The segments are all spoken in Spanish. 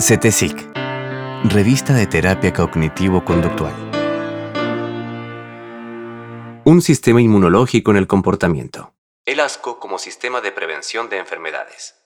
CETESIC, Revista de Terapia Cognitivo-Conductual. Un sistema inmunológico en el comportamiento. El asco como sistema de prevención de enfermedades.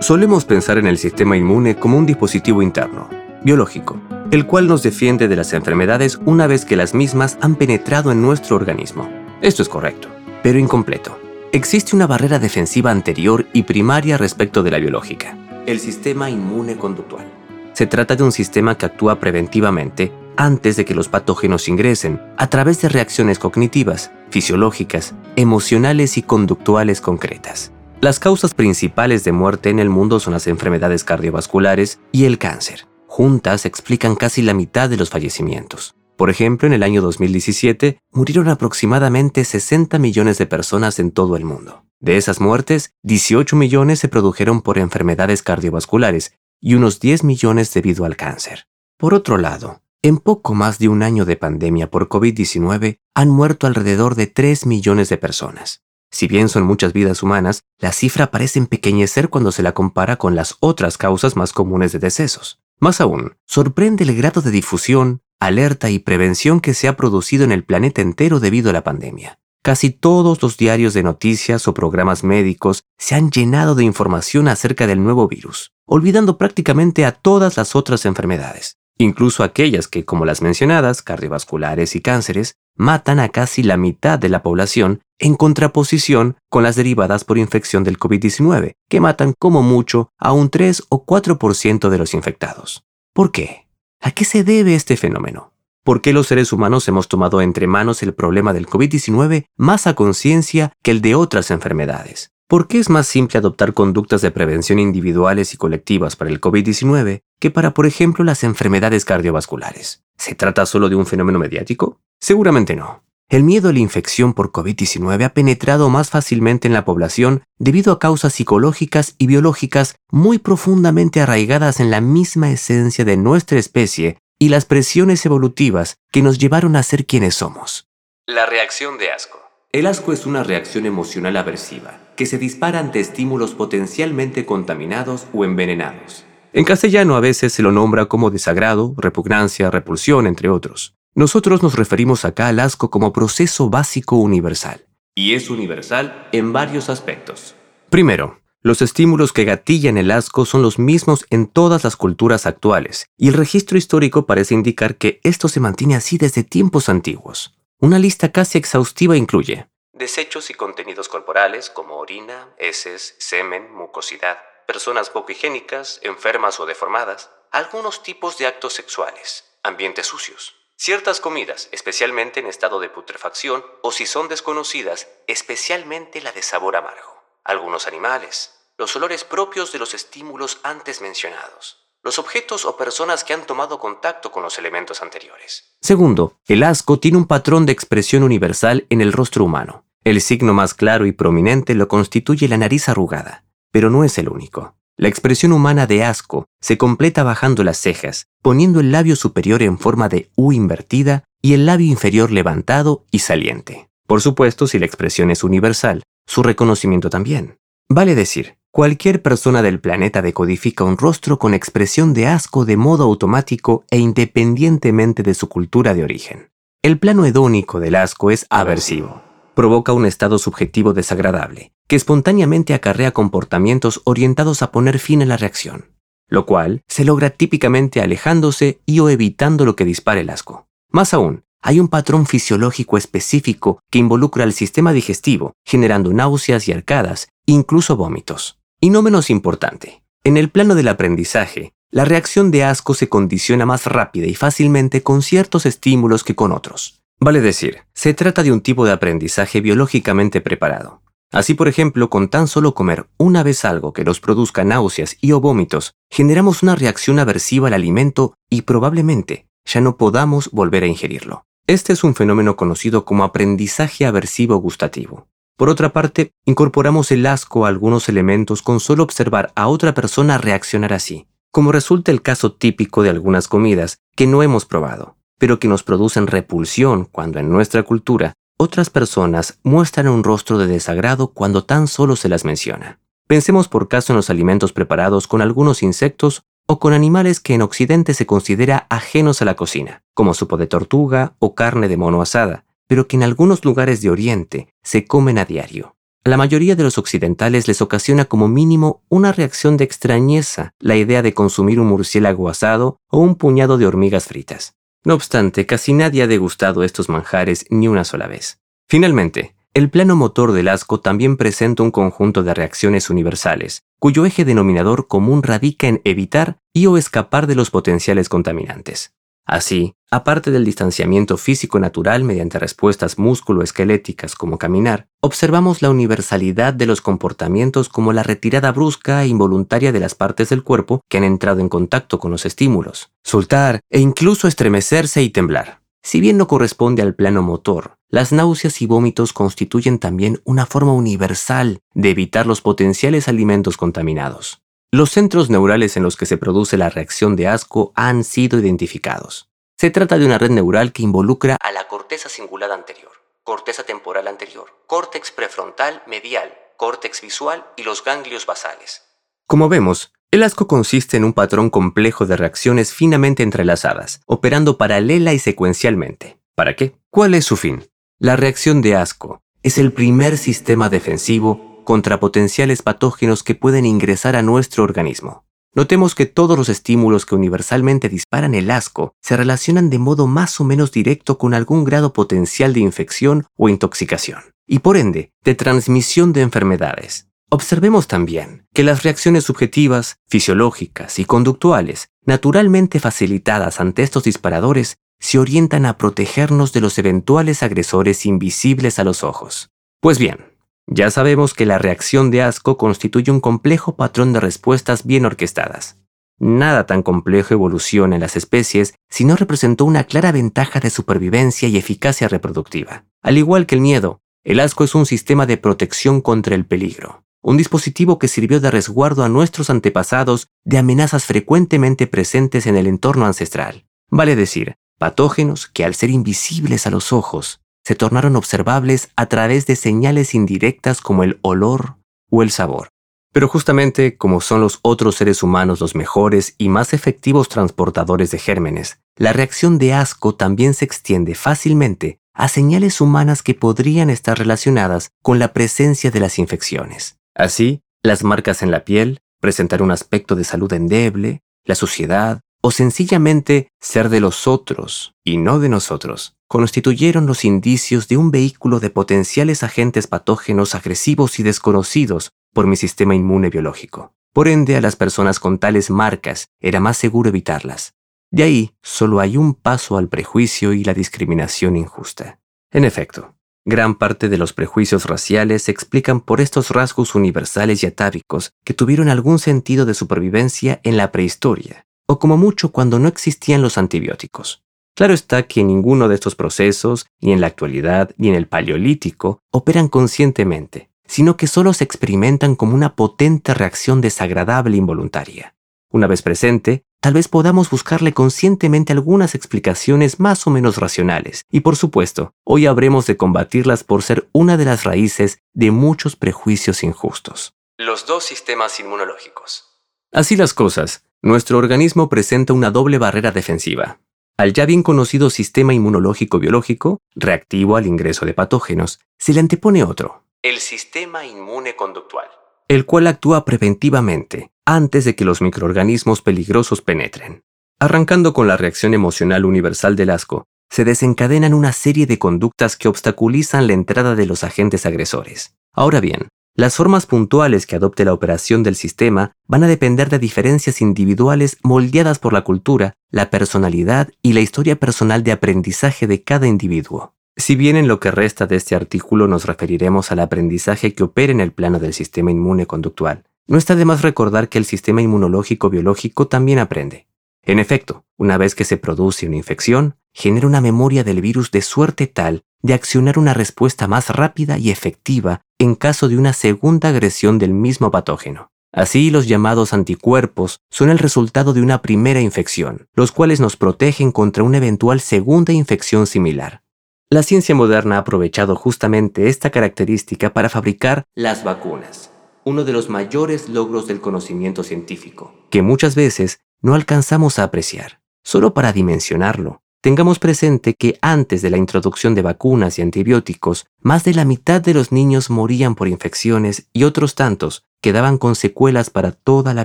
Solemos pensar en el sistema inmune como un dispositivo interno, biológico, el cual nos defiende de las enfermedades una vez que las mismas han penetrado en nuestro organismo. Esto es correcto, pero incompleto. Existe una barrera defensiva anterior y primaria respecto de la biológica el sistema inmune conductual. Se trata de un sistema que actúa preventivamente antes de que los patógenos ingresen, a través de reacciones cognitivas, fisiológicas, emocionales y conductuales concretas. Las causas principales de muerte en el mundo son las enfermedades cardiovasculares y el cáncer. Juntas explican casi la mitad de los fallecimientos. Por ejemplo, en el año 2017 murieron aproximadamente 60 millones de personas en todo el mundo. De esas muertes, 18 millones se produjeron por enfermedades cardiovasculares y unos 10 millones debido al cáncer. Por otro lado, en poco más de un año de pandemia por COVID-19 han muerto alrededor de 3 millones de personas. Si bien son muchas vidas humanas, la cifra parece empequeñecer cuando se la compara con las otras causas más comunes de decesos. Más aún, sorprende el grado de difusión, alerta y prevención que se ha producido en el planeta entero debido a la pandemia. Casi todos los diarios de noticias o programas médicos se han llenado de información acerca del nuevo virus, olvidando prácticamente a todas las otras enfermedades, incluso aquellas que, como las mencionadas, cardiovasculares y cánceres, matan a casi la mitad de la población en contraposición con las derivadas por infección del COVID-19, que matan como mucho a un 3 o 4% de los infectados. ¿Por qué? ¿A qué se debe este fenómeno? ¿Por qué los seres humanos hemos tomado entre manos el problema del COVID-19 más a conciencia que el de otras enfermedades? ¿Por qué es más simple adoptar conductas de prevención individuales y colectivas para el COVID-19 que para, por ejemplo, las enfermedades cardiovasculares? ¿Se trata solo de un fenómeno mediático? Seguramente no. El miedo a la infección por COVID-19 ha penetrado más fácilmente en la población debido a causas psicológicas y biológicas muy profundamente arraigadas en la misma esencia de nuestra especie y las presiones evolutivas que nos llevaron a ser quienes somos. La reacción de asco. El asco es una reacción emocional aversiva que se dispara ante estímulos potencialmente contaminados o envenenados. En castellano a veces se lo nombra como desagrado, repugnancia, repulsión, entre otros. Nosotros nos referimos acá al asco como proceso básico universal. Y es universal en varios aspectos. Primero, los estímulos que gatillan el asco son los mismos en todas las culturas actuales, y el registro histórico parece indicar que esto se mantiene así desde tiempos antiguos. Una lista casi exhaustiva incluye desechos y contenidos corporales como orina, heces, semen, mucosidad, personas poco higiénicas, enfermas o deformadas, algunos tipos de actos sexuales, ambientes sucios, ciertas comidas, especialmente en estado de putrefacción, o si son desconocidas, especialmente la de sabor amargo algunos animales, los olores propios de los estímulos antes mencionados, los objetos o personas que han tomado contacto con los elementos anteriores. Segundo, el asco tiene un patrón de expresión universal en el rostro humano. El signo más claro y prominente lo constituye la nariz arrugada, pero no es el único. La expresión humana de asco se completa bajando las cejas, poniendo el labio superior en forma de U invertida y el labio inferior levantado y saliente. Por supuesto, si la expresión es universal, su reconocimiento también. Vale decir, cualquier persona del planeta decodifica un rostro con expresión de asco de modo automático e independientemente de su cultura de origen. El plano hedónico del asco es aversivo. Provoca un estado subjetivo desagradable, que espontáneamente acarrea comportamientos orientados a poner fin a la reacción, lo cual se logra típicamente alejándose y o evitando lo que dispare el asco. Más aún, hay un patrón fisiológico específico que involucra al sistema digestivo, generando náuseas y arcadas, incluso vómitos. Y no menos importante, en el plano del aprendizaje, la reacción de asco se condiciona más rápida y fácilmente con ciertos estímulos que con otros. Vale decir, se trata de un tipo de aprendizaje biológicamente preparado. Así, por ejemplo, con tan solo comer una vez algo que nos produzca náuseas y o vómitos, generamos una reacción aversiva al alimento y probablemente ya no podamos volver a ingerirlo. Este es un fenómeno conocido como aprendizaje aversivo gustativo. Por otra parte, incorporamos el asco a algunos elementos con solo observar a otra persona reaccionar así, como resulta el caso típico de algunas comidas que no hemos probado, pero que nos producen repulsión cuando en nuestra cultura otras personas muestran un rostro de desagrado cuando tan solo se las menciona. Pensemos por caso en los alimentos preparados con algunos insectos o con animales que en Occidente se considera ajenos a la cocina, como supo de tortuga o carne de mono asada, pero que en algunos lugares de Oriente se comen a diario. A la mayoría de los occidentales les ocasiona como mínimo una reacción de extrañeza la idea de consumir un murciélago asado o un puñado de hormigas fritas. No obstante, casi nadie ha degustado estos manjares ni una sola vez. Finalmente, el plano motor del asco también presenta un conjunto de reacciones universales, cuyo eje denominador común radica en evitar y o escapar de los potenciales contaminantes. Así, aparte del distanciamiento físico natural mediante respuestas músculo-esqueléticas como caminar, observamos la universalidad de los comportamientos como la retirada brusca e involuntaria de las partes del cuerpo que han entrado en contacto con los estímulos, soltar e incluso estremecerse y temblar. Si bien no corresponde al plano motor, las náuseas y vómitos constituyen también una forma universal de evitar los potenciales alimentos contaminados. Los centros neurales en los que se produce la reacción de asco han sido identificados. Se trata de una red neural que involucra a la corteza cingulada anterior, corteza temporal anterior, córtex prefrontal medial, córtex visual y los ganglios basales. Como vemos, el asco consiste en un patrón complejo de reacciones finamente entrelazadas, operando paralela y secuencialmente. ¿Para qué? ¿Cuál es su fin? La reacción de asco es el primer sistema defensivo contra potenciales patógenos que pueden ingresar a nuestro organismo. Notemos que todos los estímulos que universalmente disparan el asco se relacionan de modo más o menos directo con algún grado potencial de infección o intoxicación, y por ende, de transmisión de enfermedades. Observemos también que las reacciones subjetivas, fisiológicas y conductuales, naturalmente facilitadas ante estos disparadores, se orientan a protegernos de los eventuales agresores invisibles a los ojos. Pues bien, ya sabemos que la reacción de asco constituye un complejo patrón de respuestas bien orquestadas. Nada tan complejo evoluciona en las especies si no representó una clara ventaja de supervivencia y eficacia reproductiva. Al igual que el miedo, el asco es un sistema de protección contra el peligro, un dispositivo que sirvió de resguardo a nuestros antepasados de amenazas frecuentemente presentes en el entorno ancestral. Vale decir, patógenos que al ser invisibles a los ojos, se tornaron observables a través de señales indirectas como el olor o el sabor. Pero justamente como son los otros seres humanos los mejores y más efectivos transportadores de gérmenes, la reacción de asco también se extiende fácilmente a señales humanas que podrían estar relacionadas con la presencia de las infecciones. Así, las marcas en la piel, presentar un aspecto de salud endeble, la suciedad o sencillamente ser de los otros y no de nosotros, constituyeron los indicios de un vehículo de potenciales agentes patógenos agresivos y desconocidos por mi sistema inmune biológico. Por ende, a las personas con tales marcas era más seguro evitarlas. De ahí, solo hay un paso al prejuicio y la discriminación injusta. En efecto, gran parte de los prejuicios raciales se explican por estos rasgos universales y atávicos que tuvieron algún sentido de supervivencia en la prehistoria, o como mucho cuando no existían los antibióticos. Claro está que ninguno de estos procesos, ni en la actualidad ni en el paleolítico, operan conscientemente, sino que solo se experimentan como una potente reacción desagradable e involuntaria. Una vez presente, tal vez podamos buscarle conscientemente algunas explicaciones más o menos racionales, y por supuesto, hoy habremos de combatirlas por ser una de las raíces de muchos prejuicios injustos. Los dos sistemas inmunológicos. Así las cosas, nuestro organismo presenta una doble barrera defensiva, al ya bien conocido sistema inmunológico biológico, reactivo al ingreso de patógenos, se le antepone otro, el sistema inmune conductual, el cual actúa preventivamente antes de que los microorganismos peligrosos penetren. Arrancando con la reacción emocional universal del asco, se desencadenan una serie de conductas que obstaculizan la entrada de los agentes agresores. Ahora bien, las formas puntuales que adopte la operación del sistema van a depender de diferencias individuales moldeadas por la cultura, la personalidad y la historia personal de aprendizaje de cada individuo. Si bien en lo que resta de este artículo nos referiremos al aprendizaje que opera en el plano del sistema inmune conductual, no está de más recordar que el sistema inmunológico biológico también aprende. En efecto, una vez que se produce una infección, genera una memoria del virus de suerte tal de accionar una respuesta más rápida y efectiva en caso de una segunda agresión del mismo patógeno. Así, los llamados anticuerpos son el resultado de una primera infección, los cuales nos protegen contra una eventual segunda infección similar. La ciencia moderna ha aprovechado justamente esta característica para fabricar las vacunas. uno de los mayores logros del conocimiento científico, que muchas veces no alcanzamos a apreciar. Solo para dimensionarlo, tengamos presente que antes de la introducción de vacunas y antibióticos, más de la mitad de los niños morían por infecciones y otros tantos quedaban con secuelas para toda la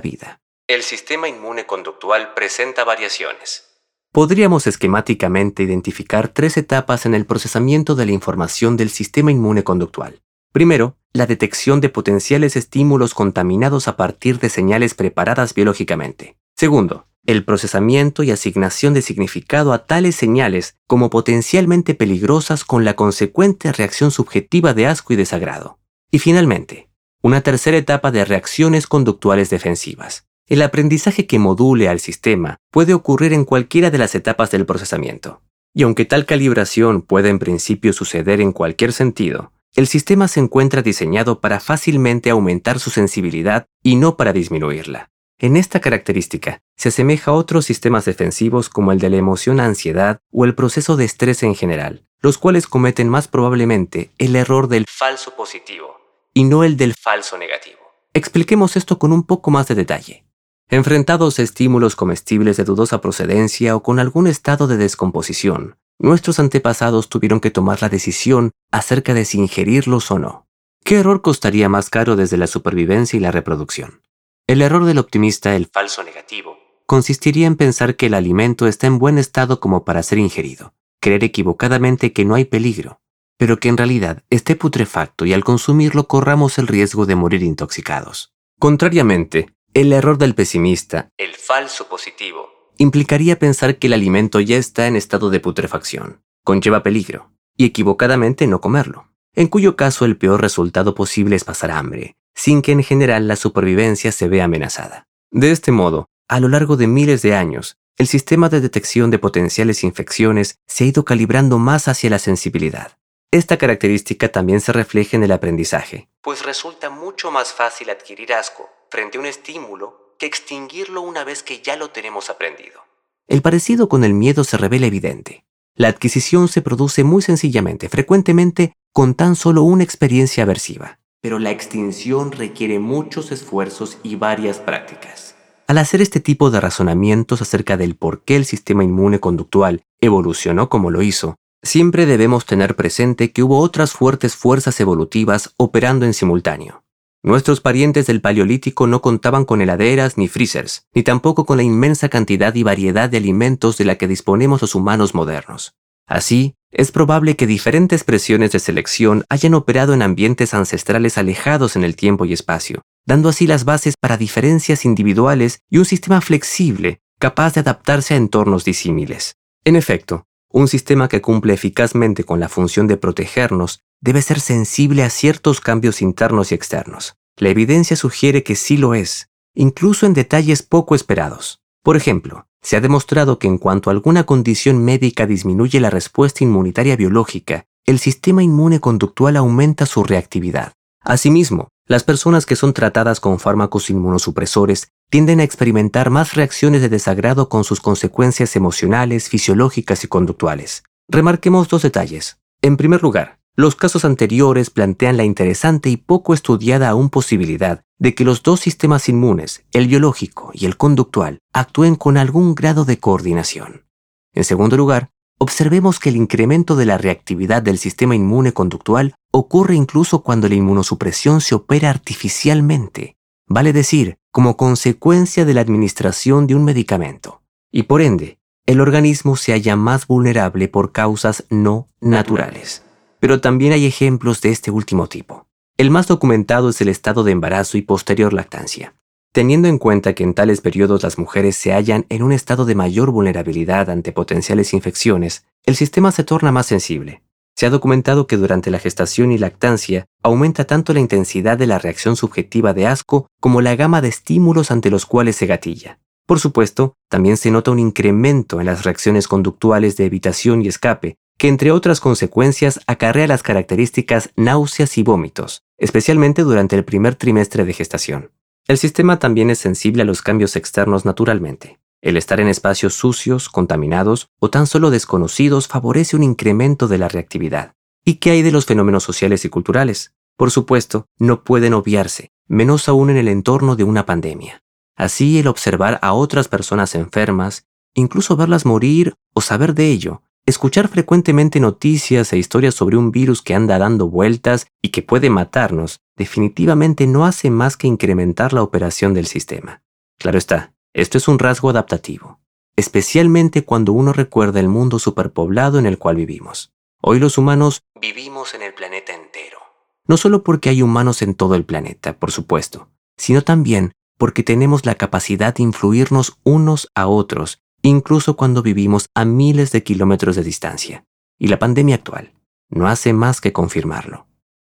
vida. El sistema inmune conductual presenta variaciones. Podríamos esquemáticamente identificar tres etapas en el procesamiento de la información del sistema inmune conductual. Primero, la detección de potenciales estímulos contaminados a partir de señales preparadas biológicamente. Segundo, el procesamiento y asignación de significado a tales señales como potencialmente peligrosas con la consecuente reacción subjetiva de asco y desagrado. Y finalmente, una tercera etapa de reacciones conductuales defensivas. El aprendizaje que module al sistema puede ocurrir en cualquiera de las etapas del procesamiento. Y aunque tal calibración puede en principio suceder en cualquier sentido, el sistema se encuentra diseñado para fácilmente aumentar su sensibilidad y no para disminuirla. En esta característica se asemeja a otros sistemas defensivos como el de la emoción ansiedad o el proceso de estrés en general, los cuales cometen más probablemente el error del falso positivo y no el del falso negativo. Expliquemos esto con un poco más de detalle. Enfrentados a estímulos comestibles de dudosa procedencia o con algún estado de descomposición, nuestros antepasados tuvieron que tomar la decisión acerca de si ingerirlos o no. ¿Qué error costaría más caro desde la supervivencia y la reproducción? El error del optimista, el falso negativo, consistiría en pensar que el alimento está en buen estado como para ser ingerido, creer equivocadamente que no hay peligro, pero que en realidad esté putrefacto y al consumirlo corramos el riesgo de morir intoxicados. Contrariamente, el error del pesimista, el falso positivo, implicaría pensar que el alimento ya está en estado de putrefacción, conlleva peligro, y equivocadamente no comerlo, en cuyo caso el peor resultado posible es pasar hambre, sin que en general la supervivencia se vea amenazada. De este modo, a lo largo de miles de años, el sistema de detección de potenciales infecciones se ha ido calibrando más hacia la sensibilidad. Esta característica también se refleja en el aprendizaje, pues resulta mucho más fácil adquirir asco frente a un estímulo que extinguirlo una vez que ya lo tenemos aprendido. El parecido con el miedo se revela evidente. La adquisición se produce muy sencillamente, frecuentemente con tan solo una experiencia aversiva pero la extinción requiere muchos esfuerzos y varias prácticas. Al hacer este tipo de razonamientos acerca del por qué el sistema inmune conductual evolucionó como lo hizo, siempre debemos tener presente que hubo otras fuertes fuerzas evolutivas operando en simultáneo. Nuestros parientes del Paleolítico no contaban con heladeras ni freezers, ni tampoco con la inmensa cantidad y variedad de alimentos de la que disponemos los humanos modernos. Así, es probable que diferentes presiones de selección hayan operado en ambientes ancestrales alejados en el tiempo y espacio, dando así las bases para diferencias individuales y un sistema flexible capaz de adaptarse a entornos disímiles. En efecto, un sistema que cumple eficazmente con la función de protegernos debe ser sensible a ciertos cambios internos y externos. La evidencia sugiere que sí lo es, incluso en detalles poco esperados. Por ejemplo, se ha demostrado que en cuanto alguna condición médica disminuye la respuesta inmunitaria biológica, el sistema inmune conductual aumenta su reactividad. Asimismo, las personas que son tratadas con fármacos inmunosupresores tienden a experimentar más reacciones de desagrado con sus consecuencias emocionales, fisiológicas y conductuales. Remarquemos dos detalles. En primer lugar, los casos anteriores plantean la interesante y poco estudiada aún posibilidad de que los dos sistemas inmunes, el biológico y el conductual, actúen con algún grado de coordinación. En segundo lugar, observemos que el incremento de la reactividad del sistema inmune conductual ocurre incluso cuando la inmunosupresión se opera artificialmente, vale decir, como consecuencia de la administración de un medicamento, y por ende, el organismo se halla más vulnerable por causas no naturales pero también hay ejemplos de este último tipo. El más documentado es el estado de embarazo y posterior lactancia. Teniendo en cuenta que en tales periodos las mujeres se hallan en un estado de mayor vulnerabilidad ante potenciales infecciones, el sistema se torna más sensible. Se ha documentado que durante la gestación y lactancia aumenta tanto la intensidad de la reacción subjetiva de asco como la gama de estímulos ante los cuales se gatilla. Por supuesto, también se nota un incremento en las reacciones conductuales de evitación y escape, que entre otras consecuencias acarrea las características náuseas y vómitos, especialmente durante el primer trimestre de gestación. El sistema también es sensible a los cambios externos naturalmente. El estar en espacios sucios, contaminados o tan solo desconocidos favorece un incremento de la reactividad. ¿Y qué hay de los fenómenos sociales y culturales? Por supuesto, no pueden obviarse, menos aún en el entorno de una pandemia. Así, el observar a otras personas enfermas, incluso verlas morir o saber de ello, escuchar frecuentemente noticias e historias sobre un virus que anda dando vueltas y que puede matarnos, definitivamente no hace más que incrementar la operación del sistema. Claro está, esto es un rasgo adaptativo, especialmente cuando uno recuerda el mundo superpoblado en el cual vivimos. Hoy los humanos vivimos en el planeta entero. No solo porque hay humanos en todo el planeta, por supuesto, sino también porque tenemos la capacidad de influirnos unos a otros, incluso cuando vivimos a miles de kilómetros de distancia. Y la pandemia actual no hace más que confirmarlo.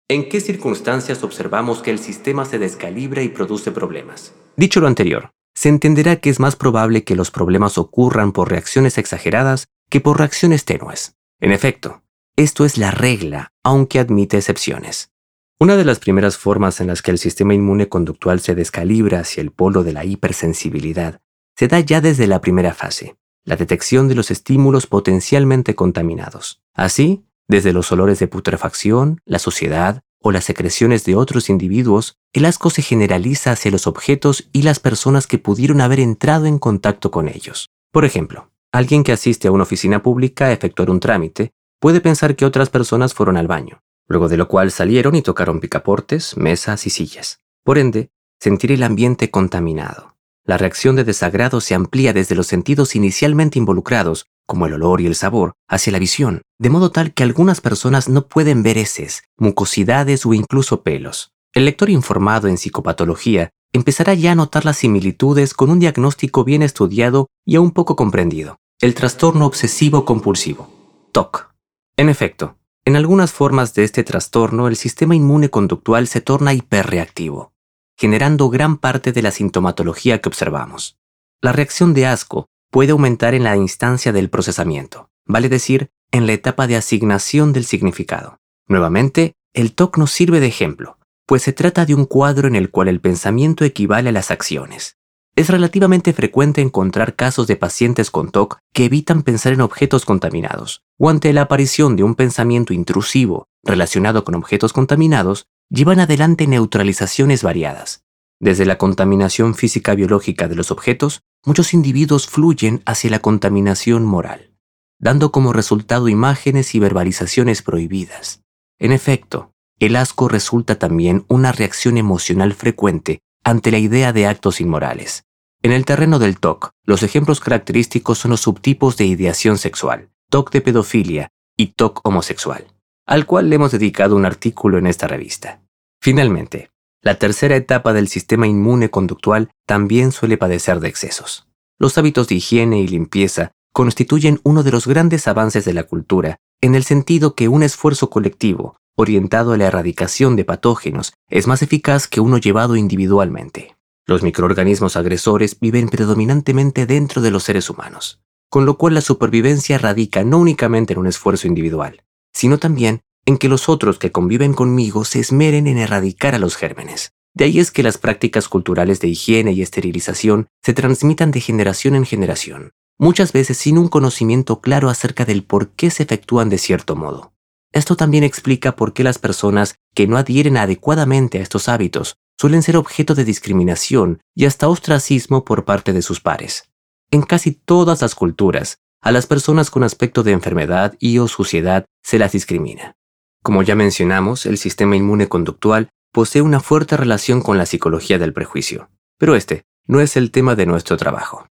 ¿En qué circunstancias observamos que el sistema se descalibra y produce problemas? Dicho lo anterior, se entenderá que es más probable que los problemas ocurran por reacciones exageradas que por reacciones tenues. En efecto, esto es la regla, aunque admite excepciones. Una de las primeras formas en las que el sistema inmune conductual se descalibra hacia el polo de la hipersensibilidad se da ya desde la primera fase, la detección de los estímulos potencialmente contaminados. Así, desde los olores de putrefacción, la suciedad o las secreciones de otros individuos, el asco se generaliza hacia los objetos y las personas que pudieron haber entrado en contacto con ellos. Por ejemplo, alguien que asiste a una oficina pública a efectuar un trámite puede pensar que otras personas fueron al baño, luego de lo cual salieron y tocaron picaportes, mesas y sillas. Por ende, sentir el ambiente contaminado. La reacción de desagrado se amplía desde los sentidos inicialmente involucrados, como el olor y el sabor, hacia la visión, de modo tal que algunas personas no pueden ver heces, mucosidades o incluso pelos. El lector informado en psicopatología empezará ya a notar las similitudes con un diagnóstico bien estudiado y aún poco comprendido, el trastorno obsesivo compulsivo, TOC. En efecto, en algunas formas de este trastorno el sistema inmune conductual se torna hiperreactivo, generando gran parte de la sintomatología que observamos. La reacción de asco puede aumentar en la instancia del procesamiento, vale decir, en la etapa de asignación del significado. Nuevamente, el TOC nos sirve de ejemplo, pues se trata de un cuadro en el cual el pensamiento equivale a las acciones, es relativamente frecuente encontrar casos de pacientes con TOC que evitan pensar en objetos contaminados, o ante la aparición de un pensamiento intrusivo relacionado con objetos contaminados, llevan adelante neutralizaciones variadas. Desde la contaminación física biológica de los objetos, muchos individuos fluyen hacia la contaminación moral, dando como resultado imágenes y verbalizaciones prohibidas. En efecto, el asco resulta también una reacción emocional frecuente ante la idea de actos inmorales. En el terreno del TOC, los ejemplos característicos son los subtipos de ideación sexual, TOC de pedofilia y TOC homosexual, al cual le hemos dedicado un artículo en esta revista. Finalmente, la tercera etapa del sistema inmune conductual también suele padecer de excesos. Los hábitos de higiene y limpieza constituyen uno de los grandes avances de la cultura, en el sentido que un esfuerzo colectivo, orientado a la erradicación de patógenos es más eficaz que uno llevado individualmente. Los microorganismos agresores viven predominantemente dentro de los seres humanos, con lo cual la supervivencia radica no únicamente en un esfuerzo individual, sino también en que los otros que conviven conmigo se esmeren en erradicar a los gérmenes. De ahí es que las prácticas culturales de higiene y esterilización se transmitan de generación en generación, muchas veces sin un conocimiento claro acerca del por qué se efectúan de cierto modo. Esto también explica por qué las personas que no adhieren adecuadamente a estos hábitos suelen ser objeto de discriminación y hasta ostracismo por parte de sus pares. En casi todas las culturas, a las personas con aspecto de enfermedad y o suciedad se las discrimina. Como ya mencionamos, el sistema inmune conductual posee una fuerte relación con la psicología del prejuicio, pero este no es el tema de nuestro trabajo.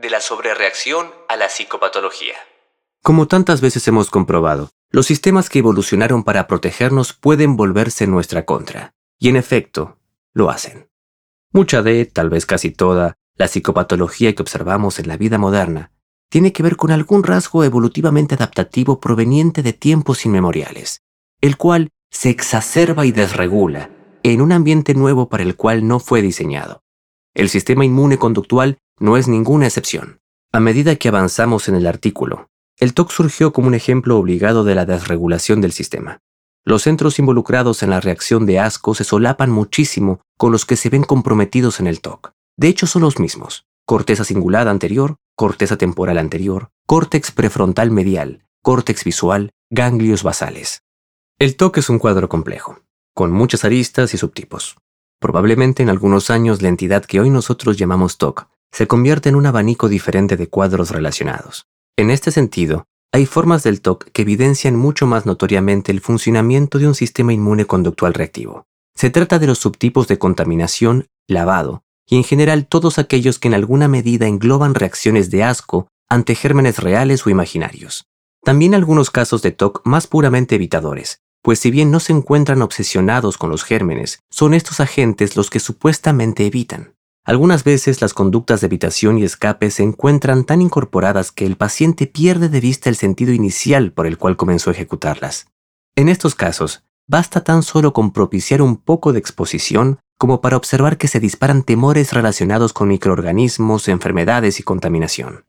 De la sobrereacción a la psicopatología. Como tantas veces hemos comprobado, los sistemas que evolucionaron para protegernos pueden volverse en nuestra contra, y en efecto, lo hacen. Mucha de, tal vez casi toda, la psicopatología que observamos en la vida moderna tiene que ver con algún rasgo evolutivamente adaptativo proveniente de tiempos inmemoriales, el cual se exacerba y desregula en un ambiente nuevo para el cual no fue diseñado. El sistema inmune conductual no es ninguna excepción. A medida que avanzamos en el artículo, el TOC surgió como un ejemplo obligado de la desregulación del sistema. Los centros involucrados en la reacción de asco se solapan muchísimo con los que se ven comprometidos en el TOC. De hecho, son los mismos. Corteza cingulada anterior, corteza temporal anterior, córtex prefrontal medial, córtex visual, ganglios basales. El TOC es un cuadro complejo, con muchas aristas y subtipos. Probablemente en algunos años la entidad que hoy nosotros llamamos TOC se convierte en un abanico diferente de cuadros relacionados. En este sentido, hay formas del TOC que evidencian mucho más notoriamente el funcionamiento de un sistema inmune conductual reactivo. Se trata de los subtipos de contaminación, lavado, y en general todos aquellos que en alguna medida engloban reacciones de asco ante gérmenes reales o imaginarios. También algunos casos de TOC más puramente evitadores, pues si bien no se encuentran obsesionados con los gérmenes, son estos agentes los que supuestamente evitan. Algunas veces las conductas de evitación y escape se encuentran tan incorporadas que el paciente pierde de vista el sentido inicial por el cual comenzó a ejecutarlas. En estos casos, basta tan solo con propiciar un poco de exposición como para observar que se disparan temores relacionados con microorganismos, enfermedades y contaminación.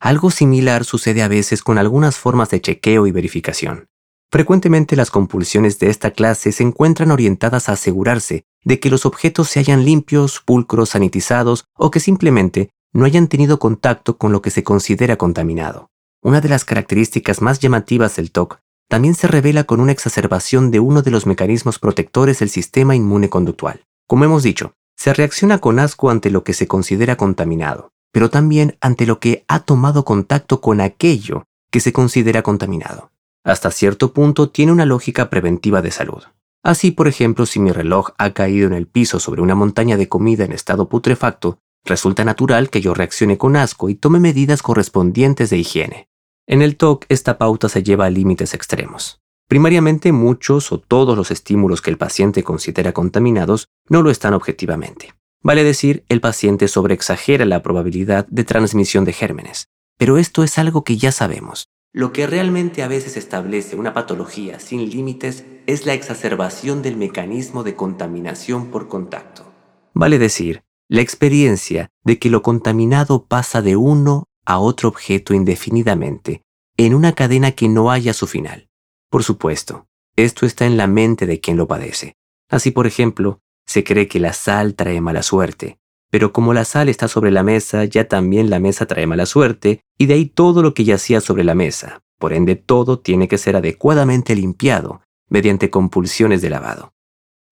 Algo similar sucede a veces con algunas formas de chequeo y verificación. Frecuentemente las compulsiones de esta clase se encuentran orientadas a asegurarse de que los objetos se hayan limpios, pulcros, sanitizados o que simplemente no hayan tenido contacto con lo que se considera contaminado. Una de las características más llamativas del TOC también se revela con una exacerbación de uno de los mecanismos protectores del sistema inmune conductual. Como hemos dicho, se reacciona con asco ante lo que se considera contaminado, pero también ante lo que ha tomado contacto con aquello que se considera contaminado hasta cierto punto tiene una lógica preventiva de salud. Así, por ejemplo, si mi reloj ha caído en el piso sobre una montaña de comida en estado putrefacto, resulta natural que yo reaccione con asco y tome medidas correspondientes de higiene. En el TOC esta pauta se lleva a límites extremos. Primariamente muchos o todos los estímulos que el paciente considera contaminados no lo están objetivamente. Vale decir, el paciente sobreexagera la probabilidad de transmisión de gérmenes. Pero esto es algo que ya sabemos. Lo que realmente a veces establece una patología sin límites es la exacerbación del mecanismo de contaminación por contacto. Vale decir, la experiencia de que lo contaminado pasa de uno a otro objeto indefinidamente, en una cadena que no haya su final. Por supuesto, esto está en la mente de quien lo padece. Así, por ejemplo, se cree que la sal trae mala suerte, pero como la sal está sobre la mesa, ya también la mesa trae mala suerte, y de ahí todo lo que yacía sobre la mesa. Por ende, todo tiene que ser adecuadamente limpiado mediante compulsiones de lavado.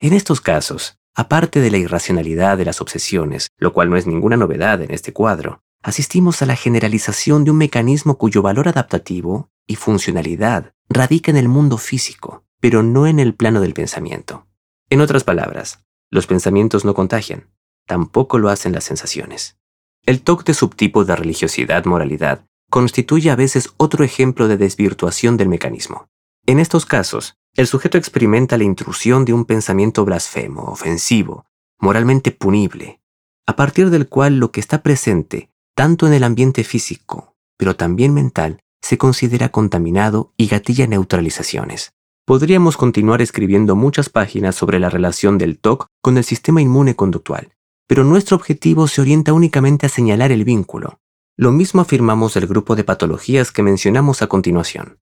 En estos casos, aparte de la irracionalidad de las obsesiones, lo cual no es ninguna novedad en este cuadro, asistimos a la generalización de un mecanismo cuyo valor adaptativo y funcionalidad radica en el mundo físico, pero no en el plano del pensamiento. En otras palabras, los pensamientos no contagian, tampoco lo hacen las sensaciones. El TOC de subtipo de religiosidad-moralidad constituye a veces otro ejemplo de desvirtuación del mecanismo. En estos casos, el sujeto experimenta la intrusión de un pensamiento blasfemo, ofensivo, moralmente punible, a partir del cual lo que está presente, tanto en el ambiente físico, pero también mental, se considera contaminado y gatilla neutralizaciones. Podríamos continuar escribiendo muchas páginas sobre la relación del TOC con el sistema inmune conductual, pero nuestro objetivo se orienta únicamente a señalar el vínculo. Lo mismo afirmamos del grupo de patologías que mencionamos a continuación.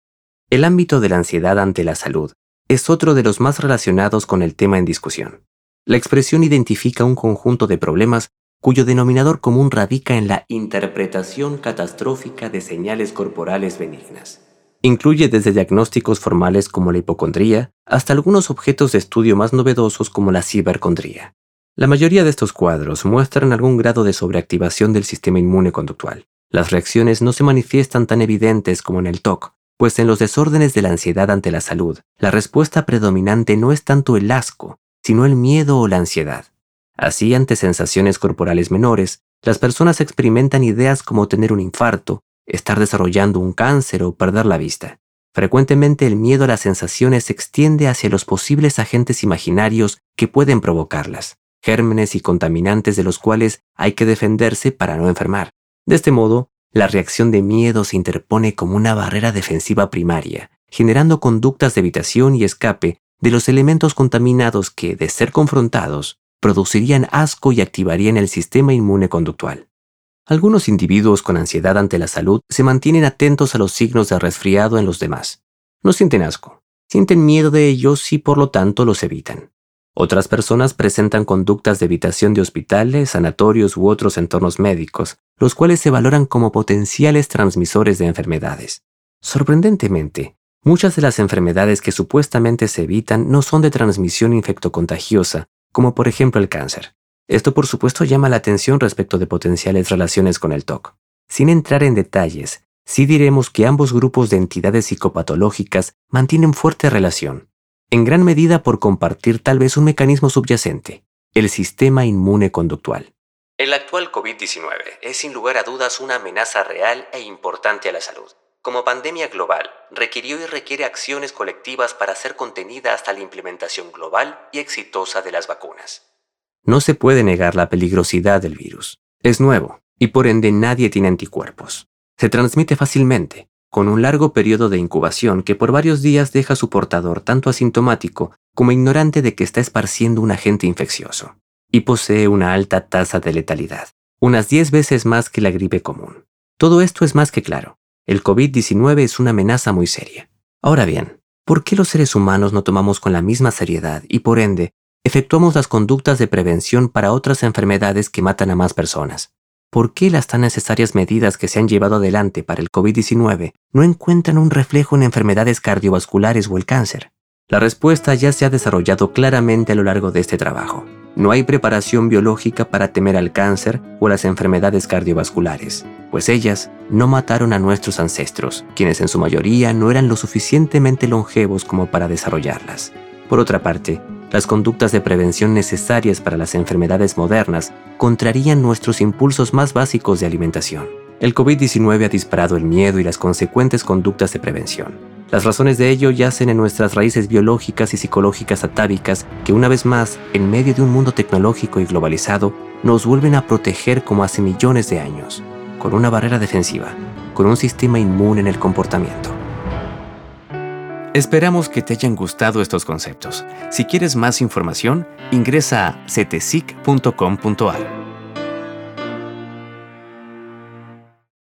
El ámbito de la ansiedad ante la salud es otro de los más relacionados con el tema en discusión. La expresión identifica un conjunto de problemas cuyo denominador común radica en la interpretación catastrófica de señales corporales benignas. Incluye desde diagnósticos formales como la hipocondría hasta algunos objetos de estudio más novedosos como la cibercondría. La mayoría de estos cuadros muestran algún grado de sobreactivación del sistema inmune conductual. Las reacciones no se manifiestan tan evidentes como en el TOC, pues en los desórdenes de la ansiedad ante la salud, la respuesta predominante no es tanto el asco, sino el miedo o la ansiedad. Así, ante sensaciones corporales menores, las personas experimentan ideas como tener un infarto, estar desarrollando un cáncer o perder la vista. Frecuentemente el miedo a las sensaciones se extiende hacia los posibles agentes imaginarios que pueden provocarlas gérmenes y contaminantes de los cuales hay que defenderse para no enfermar. De este modo, la reacción de miedo se interpone como una barrera defensiva primaria, generando conductas de evitación y escape de los elementos contaminados que, de ser confrontados, producirían asco y activarían el sistema inmune conductual. Algunos individuos con ansiedad ante la salud se mantienen atentos a los signos de resfriado en los demás. No sienten asco, sienten miedo de ellos y por lo tanto los evitan. Otras personas presentan conductas de evitación de hospitales, sanatorios u otros entornos médicos, los cuales se valoran como potenciales transmisores de enfermedades. Sorprendentemente, muchas de las enfermedades que supuestamente se evitan no son de transmisión infectocontagiosa, como por ejemplo el cáncer. Esto por supuesto llama la atención respecto de potenciales relaciones con el TOC. Sin entrar en detalles, sí diremos que ambos grupos de entidades psicopatológicas mantienen fuerte relación, en gran medida por compartir tal vez un mecanismo subyacente, el sistema inmune conductual. El actual COVID-19 es sin lugar a dudas una amenaza real e importante a la salud. Como pandemia global, requirió y requiere acciones colectivas para ser contenida hasta la implementación global y exitosa de las vacunas. No se puede negar la peligrosidad del virus. Es nuevo y por ende nadie tiene anticuerpos. Se transmite fácilmente, con un largo periodo de incubación que por varios días deja a su portador tanto asintomático como ignorante de que está esparciendo un agente infeccioso, y posee una alta tasa de letalidad, unas 10 veces más que la gripe común. Todo esto es más que claro. El COVID-19 es una amenaza muy seria. Ahora bien, ¿por qué los seres humanos no tomamos con la misma seriedad y por ende efectuamos las conductas de prevención para otras enfermedades que matan a más personas? ¿por qué las tan necesarias medidas que se han llevado adelante para el COVID-19 no encuentran un reflejo en enfermedades cardiovasculares o el cáncer? La respuesta ya se ha desarrollado claramente a lo largo de este trabajo. No hay preparación biológica para temer al cáncer o las enfermedades cardiovasculares, pues ellas no mataron a nuestros ancestros, quienes en su mayoría no eran lo suficientemente longevos como para desarrollarlas. Por otra parte, las conductas de prevención necesarias para las enfermedades modernas contrarían nuestros impulsos más básicos de alimentación. El COVID-19 ha disparado el miedo y las consecuentes conductas de prevención. Las razones de ello yacen en nuestras raíces biológicas y psicológicas atávicas que una vez más, en medio de un mundo tecnológico y globalizado, nos vuelven a proteger como hace millones de años, con una barrera defensiva, con un sistema inmune en el comportamiento. Esperamos que te hayan gustado estos conceptos. Si quieres más información, ingresa a cetesic.com.ar.